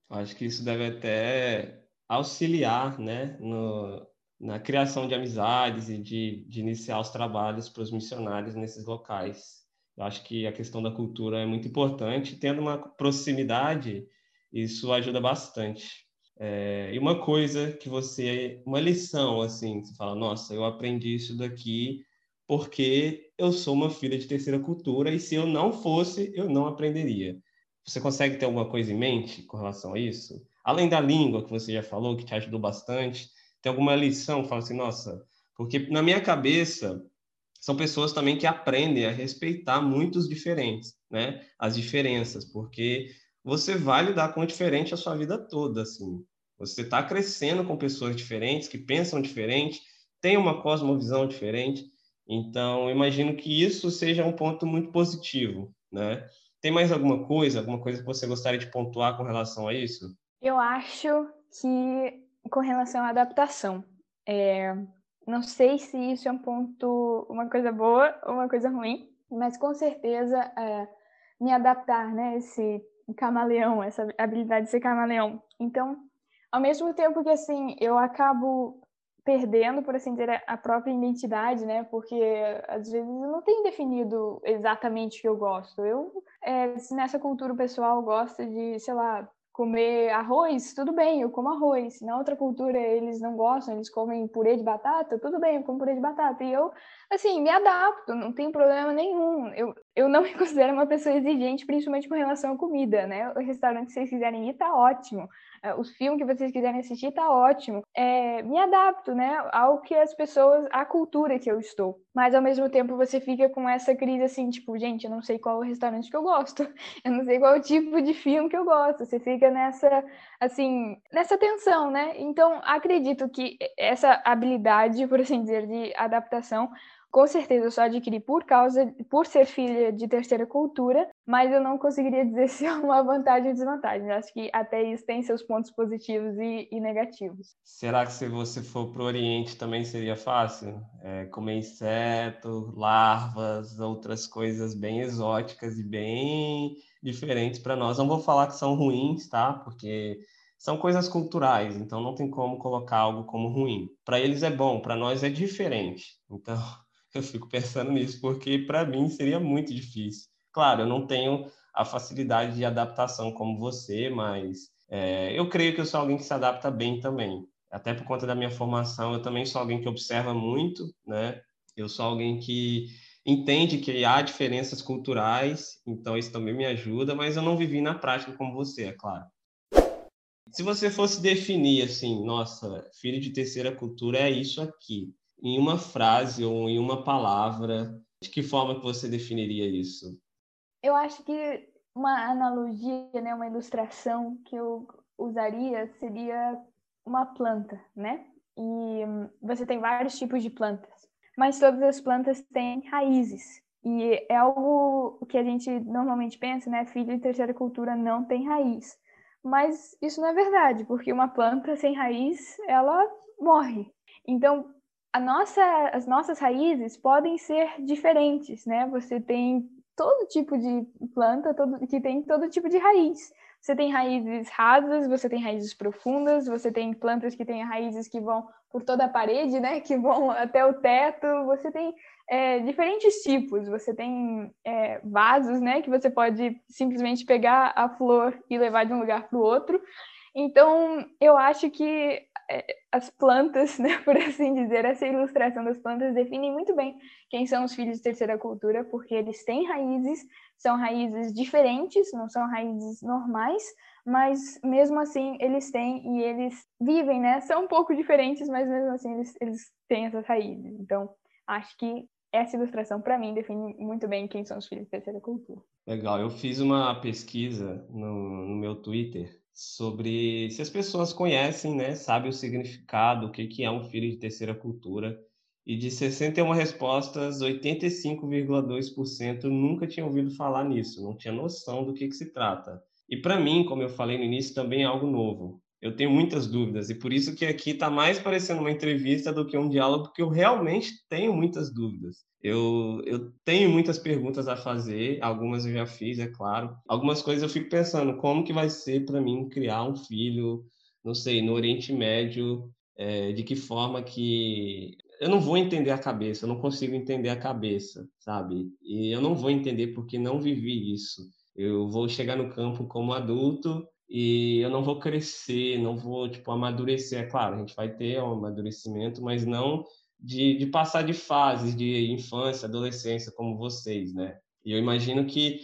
Acho que isso deve até auxiliar, né, no, na criação de amizades e de, de iniciar os trabalhos para os missionários nesses locais. Eu acho que a questão da cultura é muito importante, tendo uma proximidade, isso ajuda bastante. É, e uma coisa que você, uma lição assim, você fala, nossa, eu aprendi isso daqui porque eu sou uma filha de terceira cultura e se eu não fosse, eu não aprenderia. Você consegue ter alguma coisa em mente com relação a isso? Além da língua que você já falou, que te ajudou bastante, tem alguma lição? Fala assim, nossa, porque na minha cabeça são pessoas também que aprendem a respeitar muitos diferentes, né? As diferenças, porque você vai lidar com o diferente a sua vida toda, assim. Você está crescendo com pessoas diferentes, que pensam diferente, têm uma cosmovisão diferente. Então, imagino que isso seja um ponto muito positivo, né? Tem mais alguma coisa, alguma coisa que você gostaria de pontuar com relação a isso? Eu acho que com relação à adaptação, é, não sei se isso é um ponto, uma coisa boa ou uma coisa ruim, mas com certeza é, me adaptar, né? Esse camaleão, essa habilidade de ser camaleão. Então, ao mesmo tempo que assim eu acabo perdendo, por assim dizer, a própria identidade, né? Porque às vezes eu não tenho definido exatamente o que eu gosto. Eu, é, se nessa cultura pessoal gosta de, sei lá, comer arroz, tudo bem, eu como arroz. Na outra cultura eles não gostam, eles comem purê de batata, tudo bem, eu como purê de batata. E eu, assim, me adapto, não tem problema nenhum. Eu, eu não me considero uma pessoa exigente, principalmente com relação à comida, né? O restaurante que vocês quiserem ir tá ótimo. É, os filmes que vocês quiserem assistir tá ótimo. É, me adapto, né, ao que as pessoas, à cultura que eu estou. Mas ao mesmo tempo você fica com essa crise assim, tipo, gente, eu não sei qual o restaurante que eu gosto, eu não sei qual o tipo de filme que eu gosto. Você fica nessa, assim, nessa tensão, né? Então acredito que essa habilidade, por assim dizer, de adaptação com certeza eu só adquiri por causa, por ser filha de terceira cultura, mas eu não conseguiria dizer se é uma vantagem ou desvantagem. Eu acho que até isso tem seus pontos positivos e, e negativos. Será que se você for para o Oriente também seria fácil? É, comer inseto, larvas, outras coisas bem exóticas e bem diferentes para nós. Não vou falar que são ruins, tá? Porque são coisas culturais, então não tem como colocar algo como ruim. Para eles é bom, para nós é diferente. Então eu fico pensando nisso, porque para mim seria muito difícil. Claro, eu não tenho a facilidade de adaptação como você, mas é, eu creio que eu sou alguém que se adapta bem também. Até por conta da minha formação, eu também sou alguém que observa muito, né? Eu sou alguém que entende que há diferenças culturais, então isso também me ajuda, mas eu não vivi na prática como você, é claro. Se você fosse definir assim, nossa, filho de terceira cultura é isso aqui, em uma frase ou em uma palavra, de que forma que você definiria isso? Eu acho que uma analogia, né, uma ilustração que eu usaria seria uma planta, né? E você tem vários tipos de plantas, mas todas as plantas têm raízes. E é algo que a gente normalmente pensa, né? Filho de terceira cultura não tem raiz. Mas isso não é verdade, porque uma planta sem raiz, ela morre. Então, nossa, as nossas raízes podem ser diferentes, né? Você tem todo tipo de planta todo, que tem todo tipo de raiz. Você tem raízes rasas, você tem raízes profundas, você tem plantas que têm raízes que vão por toda a parede, né? Que vão até o teto. Você tem é, diferentes tipos. Você tem é, vasos, né? Que você pode simplesmente pegar a flor e levar de um lugar para o outro. Então, eu acho que as plantas, né, por assim dizer, essa ilustração das plantas define muito bem quem são os filhos de terceira cultura, porque eles têm raízes, são raízes diferentes, não são raízes normais, mas mesmo assim eles têm e eles vivem, né? São um pouco diferentes, mas mesmo assim eles, eles têm essas raízes. Então, acho que essa ilustração, para mim, define muito bem quem são os filhos de terceira cultura. Legal, eu fiz uma pesquisa no, no meu Twitter sobre se as pessoas conhecem, né, sabem o significado, o que, que é um filho de terceira cultura. E de 61 respostas, 85,2% nunca tinham ouvido falar nisso, não tinha noção do que, que se trata. E para mim, como eu falei no início, também é algo novo. Eu tenho muitas dúvidas e por isso que aqui está mais parecendo uma entrevista do que um diálogo, porque eu realmente tenho muitas dúvidas. Eu, eu tenho muitas perguntas a fazer, algumas eu já fiz, é claro. Algumas coisas eu fico pensando, como que vai ser para mim criar um filho, não sei, no Oriente Médio, é, de que forma que eu não vou entender a cabeça, eu não consigo entender a cabeça, sabe? E eu não vou entender porque não vivi isso. Eu vou chegar no campo como adulto e eu não vou crescer, não vou tipo amadurecer. É claro, a gente vai ter um amadurecimento, mas não de, de passar de fases de infância, adolescência como vocês, né? E eu imagino que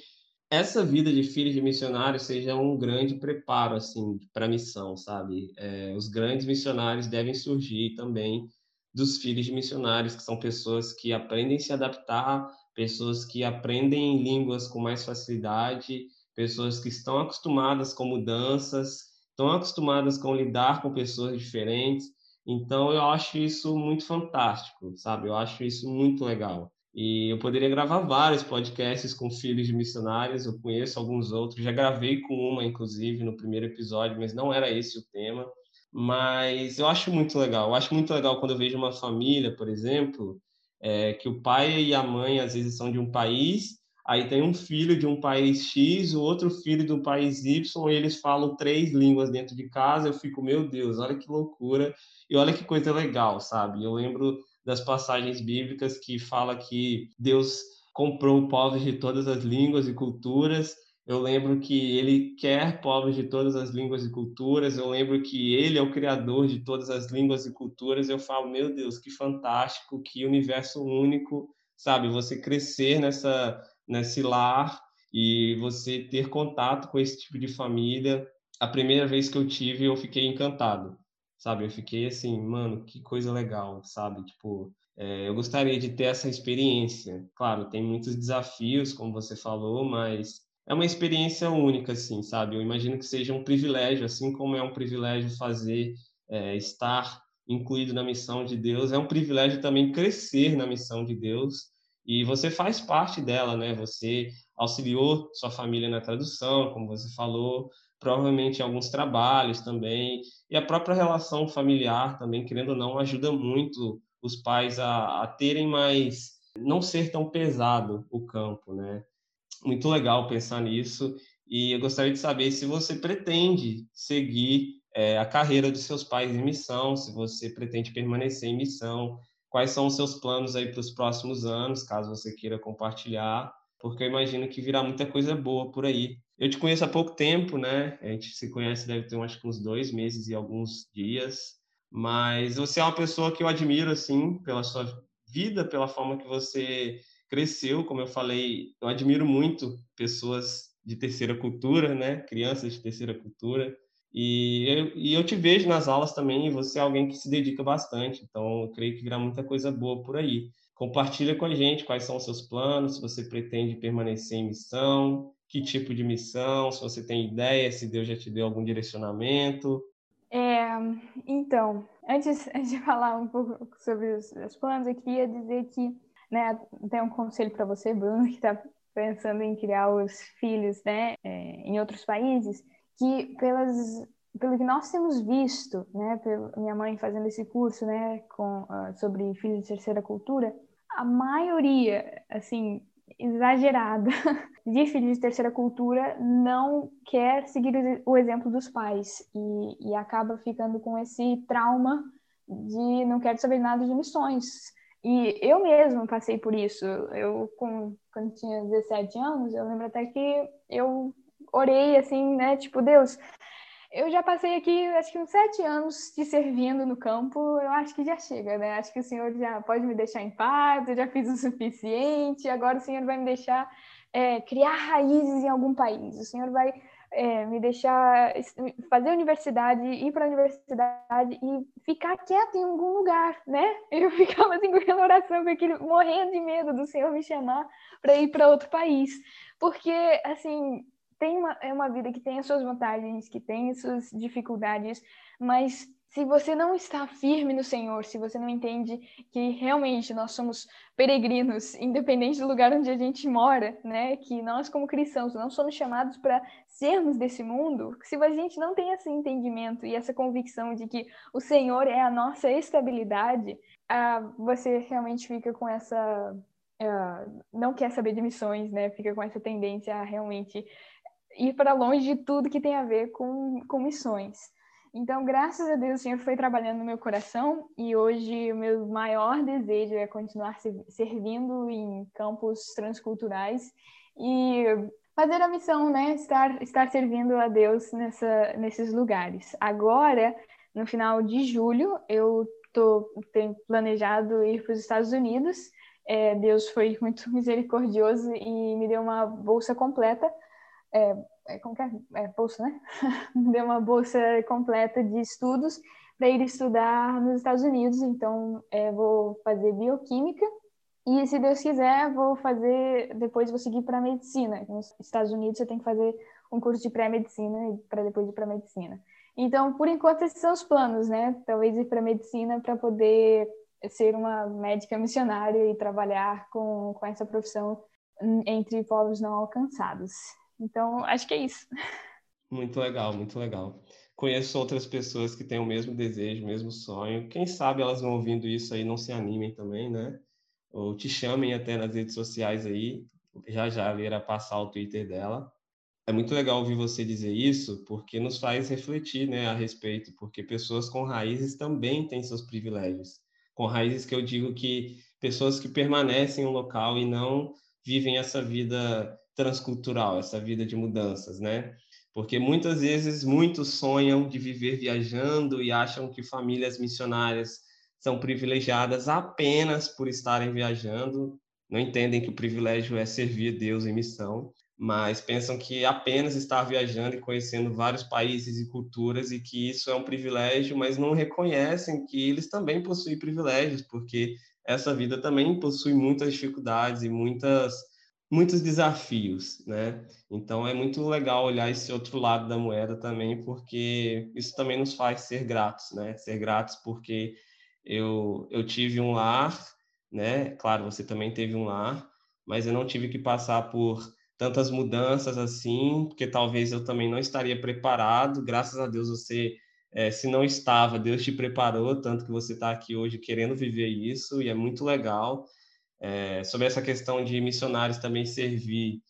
essa vida de filho de missionário seja um grande preparo assim para a missão, sabe? É, os grandes missionários devem surgir também dos filhos de missionários, que são pessoas que aprendem a se adaptar, pessoas que aprendem línguas com mais facilidade, pessoas que estão acostumadas com mudanças, estão acostumadas com lidar com pessoas diferentes. Então eu acho isso muito fantástico, sabe? Eu acho isso muito legal. E eu poderia gravar vários podcasts com filhos de missionários, eu conheço alguns outros, já gravei com uma, inclusive, no primeiro episódio, mas não era esse o tema. Mas eu acho muito legal. Eu acho muito legal quando eu vejo uma família, por exemplo, é, que o pai e a mãe às vezes são de um país, aí tem um filho de um país X, o outro filho do país Y, e eles falam três línguas dentro de casa. Eu fico, meu Deus, olha que loucura e olha que coisa legal, sabe? Eu lembro das passagens bíblicas que fala que Deus comprou povos de todas as línguas e culturas. Eu lembro que ele quer povos de todas as línguas e culturas. Eu lembro que ele é o criador de todas as línguas e culturas. Eu falo, meu Deus, que fantástico, que universo único, sabe? Você crescer nessa nesse lar e você ter contato com esse tipo de família. A primeira vez que eu tive, eu fiquei encantado sabe? Eu fiquei assim, mano, que coisa legal, sabe? Tipo, é, eu gostaria de ter essa experiência. Claro, tem muitos desafios, como você falou, mas é uma experiência única, assim, sabe? Eu imagino que seja um privilégio, assim como é um privilégio fazer, é, estar incluído na missão de Deus, é um privilégio também crescer na missão de Deus. E você faz parte dela, né? Você auxiliou sua família na tradução, como você falou, provavelmente em alguns trabalhos também, e a própria relação familiar também, querendo ou não, ajuda muito os pais a, a terem mais, não ser tão pesado o campo, né? Muito legal pensar nisso, e eu gostaria de saber se você pretende seguir é, a carreira dos seus pais em missão, se você pretende permanecer em missão, quais são os seus planos aí para os próximos anos, caso você queira compartilhar, porque eu imagino que virá muita coisa boa por aí eu te conheço há pouco tempo, né? A gente se conhece, deve ter acho que uns dois meses e alguns dias. Mas você é uma pessoa que eu admiro, assim, pela sua vida, pela forma que você cresceu. Como eu falei, eu admiro muito pessoas de terceira cultura, né? Crianças de terceira cultura. E eu, e eu te vejo nas aulas também, e você é alguém que se dedica bastante. Então, eu creio que virá muita coisa boa por aí. Compartilha com a gente quais são os seus planos, se você pretende permanecer em missão, que tipo de missão, se você tem ideia, se Deus já te deu algum direcionamento. É, então, antes, de falar um pouco sobre os, os planos, eu queria dizer que né, tem um conselho para você, Bruno, que está pensando em criar os filhos né, é, em outros países, que pelas, pelo que nós temos visto, né, pela minha mãe fazendo esse curso né, com, uh, sobre filhos de terceira cultura, a maioria, assim, exagerada de filhos de terceira cultura não quer seguir o exemplo dos pais e, e acaba ficando com esse trauma de não quero saber nada de missões. E eu mesmo passei por isso. Eu, com, quando tinha 17 anos, eu lembro até que eu orei assim, né? Tipo, Deus, eu já passei aqui, acho que uns sete anos te servindo no campo, eu acho que já chega, né? Acho que o senhor já pode me deixar em paz, eu já fiz o suficiente, agora o senhor vai me deixar é, criar raízes em algum país, o senhor vai é, me deixar fazer universidade, ir para a universidade e ficar quieto em algum lugar, né? Eu ficava assim com oração, com aquele, morrendo de medo do senhor me chamar para ir para outro país, porque, assim, tem uma, é uma vida que tem as suas vantagens, que tem as suas dificuldades, mas se você não está firme no Senhor, se você não entende que realmente nós somos peregrinos, independente do lugar onde a gente mora, né? Que nós como cristãos não somos chamados para sermos desse mundo, se a gente não tem esse entendimento e essa convicção de que o Senhor é a nossa estabilidade, ah, você realmente fica com essa Uh, não quer saber de missões, né? Fica com essa tendência a realmente ir para longe de tudo que tem a ver com, com missões. Então, graças a Deus, o Senhor foi trabalhando no meu coração e hoje o meu maior desejo é continuar servindo em campos transculturais e fazer a missão, né? Estar, estar servindo a Deus nessa, nesses lugares. Agora, no final de julho, eu tô, tenho planejado ir para os Estados Unidos. É, Deus foi muito misericordioso e me deu uma bolsa completa. É, é, como que é? é bolsa, né? deu uma bolsa completa de estudos para ir estudar nos Estados Unidos. Então, é, vou fazer bioquímica e, se Deus quiser, vou fazer. Depois, vou seguir para medicina. Nos Estados Unidos, você tem que fazer um curso de pré-medicina para depois ir para medicina. Então, por enquanto, esses são os planos, né? Talvez ir para medicina para poder ser uma médica missionária e trabalhar com, com essa profissão entre povos não alcançados. Então, acho que é isso. Muito legal, muito legal. Conheço outras pessoas que têm o mesmo desejo, o mesmo sonho. Quem sabe elas vão ouvindo isso aí, não se animem também, né? Ou te chamem até nas redes sociais aí. Já já irá passar o Twitter dela. É muito legal ouvir você dizer isso, porque nos faz refletir, né, a respeito, porque pessoas com raízes também têm seus privilégios. Com raízes que eu digo que pessoas que permanecem em um local e não vivem essa vida transcultural, essa vida de mudanças, né? Porque muitas vezes muitos sonham de viver viajando e acham que famílias missionárias são privilegiadas apenas por estarem viajando, não entendem que o privilégio é servir Deus em missão, mas pensam que apenas estar viajando e conhecendo vários países e culturas e que isso é um privilégio, mas não reconhecem que eles também possuem privilégios, porque essa vida também possui muitas dificuldades e muitas muitos desafios, né? Então é muito legal olhar esse outro lado da moeda também, porque isso também nos faz ser gratos, né? Ser gratos porque eu eu tive um lar, né? Claro, você também teve um lar, mas eu não tive que passar por tantas mudanças assim, porque talvez eu também não estaria preparado. Graças a Deus você é, se não estava, Deus te preparou, tanto que você está aqui hoje querendo viver isso, e é muito legal. É, sobre essa questão de missionários também servir,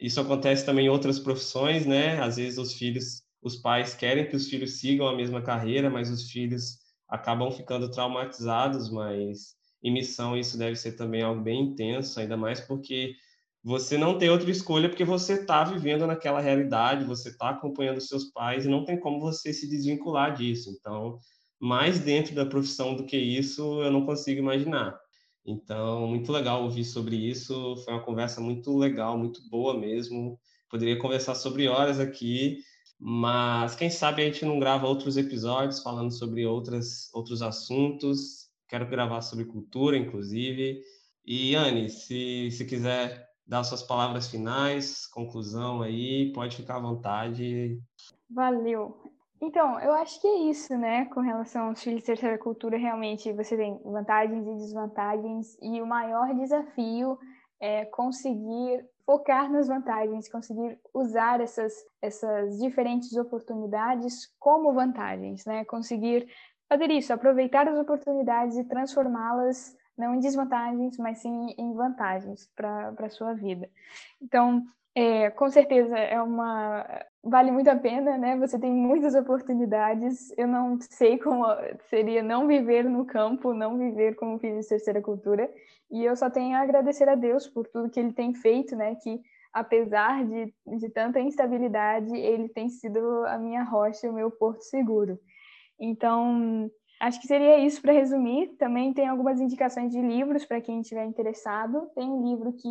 isso acontece também em outras profissões, né? Às vezes os filhos, os pais querem que os filhos sigam a mesma carreira, mas os filhos acabam ficando traumatizados, mas em missão isso deve ser também algo bem intenso, ainda mais porque você não tem outra escolha porque você está vivendo naquela realidade, você está acompanhando seus pais e não tem como você se desvincular disso. Então, mais dentro da profissão do que isso, eu não consigo imaginar. Então, muito legal ouvir sobre isso. Foi uma conversa muito legal, muito boa mesmo. Poderia conversar sobre horas aqui, mas quem sabe a gente não grava outros episódios falando sobre outras, outros assuntos. Quero gravar sobre cultura, inclusive. E, Anne, se, se quiser dar suas palavras finais, conclusão aí, pode ficar à vontade. Valeu. Então, eu acho que é isso, né? Com relação aos filhos de terceira cultura, realmente você tem vantagens e desvantagens, e o maior desafio é conseguir focar nas vantagens, conseguir usar essas, essas diferentes oportunidades como vantagens, né? Conseguir fazer isso, aproveitar as oportunidades e transformá-las não em desvantagens, mas sim em vantagens para a sua vida. Então, é, com certeza é uma vale muito a pena, né? Você tem muitas oportunidades. Eu não sei como seria não viver no campo, não viver como filho de terceira cultura. E eu só tenho a agradecer a Deus por tudo que Ele tem feito, né? Que apesar de, de tanta instabilidade, Ele tem sido a minha rocha, o meu porto seguro. Então, acho que seria isso para resumir. Também tem algumas indicações de livros para quem estiver interessado. Tem um livro que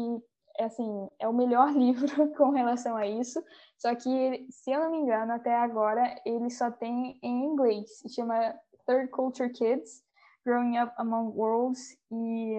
é assim, é o melhor livro com relação a isso. Só que, se eu não me engano, até agora ele só tem em inglês. Se chama Third Culture Kids, Growing Up Among Worlds. E,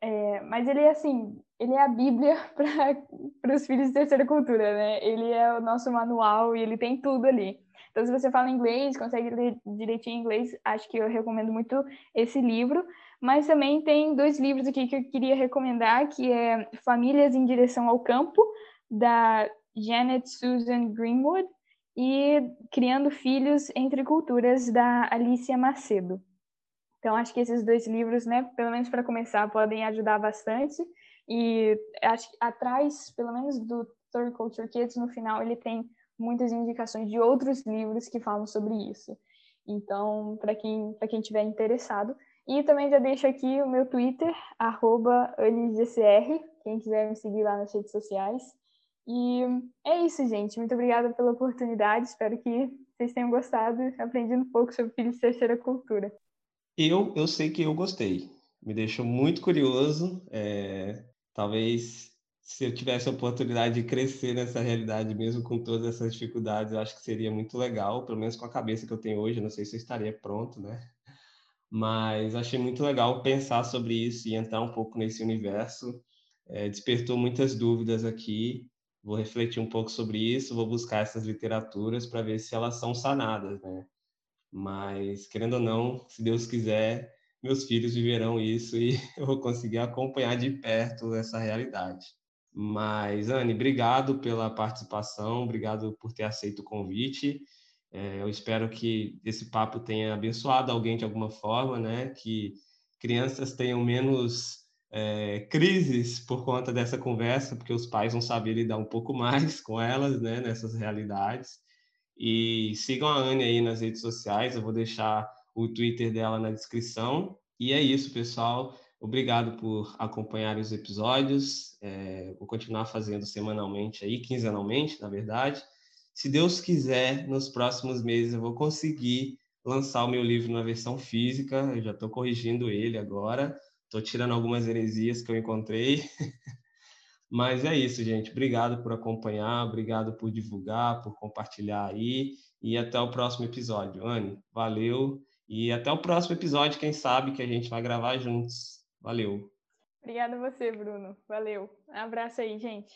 é, mas ele é assim, ele é a Bíblia para os filhos de terceira cultura, né? Ele é o nosso manual e ele tem tudo ali. Então, se você fala inglês, consegue ler direitinho inglês, acho que eu recomendo muito esse livro. Mas também tem dois livros aqui que eu queria recomendar, que é Famílias em Direção ao Campo, da Janet Susan Greenwood, e Criando Filhos entre Culturas, da Alicia Macedo. Então, acho que esses dois livros, né, pelo menos para começar, podem ajudar bastante. E acho que atrás, pelo menos do Third Culture Kids, no final, ele tem muitas indicações de outros livros que falam sobre isso. Então, para quem, quem tiver interessado. E também já deixo aqui o meu Twitter, arroba quem quiser me seguir lá nas redes sociais. E é isso, gente. Muito obrigada pela oportunidade. Espero que vocês tenham gostado, aprendido um pouco sobre filhos de terceira cultura. Eu, eu sei que eu gostei. Me deixou muito curioso. É, talvez se eu tivesse a oportunidade de crescer nessa realidade, mesmo com todas essas dificuldades, eu acho que seria muito legal, pelo menos com a cabeça que eu tenho hoje. Não sei se eu estaria pronto, né? Mas achei muito legal pensar sobre isso e entrar um pouco nesse universo. É, despertou muitas dúvidas aqui vou refletir um pouco sobre isso, vou buscar essas literaturas para ver se elas são sanadas, né? Mas, querendo ou não, se Deus quiser, meus filhos viverão isso e eu vou conseguir acompanhar de perto essa realidade. Mas, Anne, obrigado pela participação, obrigado por ter aceito o convite. É, eu espero que esse papo tenha abençoado alguém de alguma forma, né? Que crianças tenham menos é, crises por conta dessa conversa, porque os pais vão saber lidar um pouco mais com elas, né, nessas realidades. E sigam a Anne aí nas redes sociais, eu vou deixar o Twitter dela na descrição. E é isso, pessoal. Obrigado por acompanhar os episódios. É, vou continuar fazendo semanalmente aí, quinzenalmente, na verdade. Se Deus quiser, nos próximos meses eu vou conseguir lançar o meu livro na versão física. Eu já estou corrigindo ele agora. Estou tirando algumas heresias que eu encontrei. Mas é isso, gente. Obrigado por acompanhar, obrigado por divulgar, por compartilhar aí. E até o próximo episódio. Anne, valeu. E até o próximo episódio, quem sabe que a gente vai gravar juntos. Valeu. Obrigada a você, Bruno. Valeu. Um abraço aí, gente.